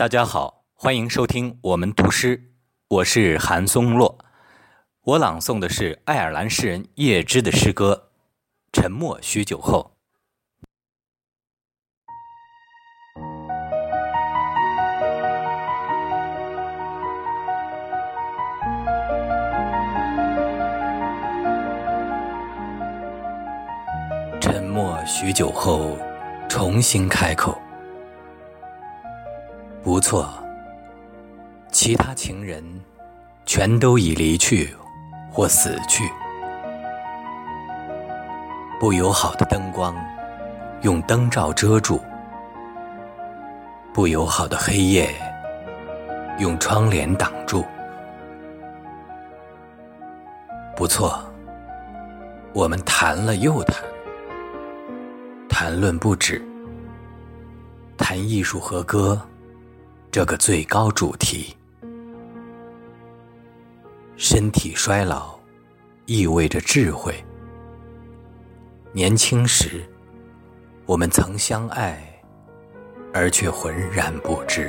大家好，欢迎收听我们读诗，我是韩松洛。我朗诵的是爱尔兰诗人叶芝的诗歌《沉默许久后》。沉默许久后，重新开口。不错，其他情人全都已离去或死去。不友好的灯光用灯罩遮住，不友好的黑夜用窗帘挡住。不错，我们谈了又谈。谈论不止，谈艺术和歌这个最高主题。身体衰老意味着智慧。年轻时，我们曾相爱，而却浑然不知。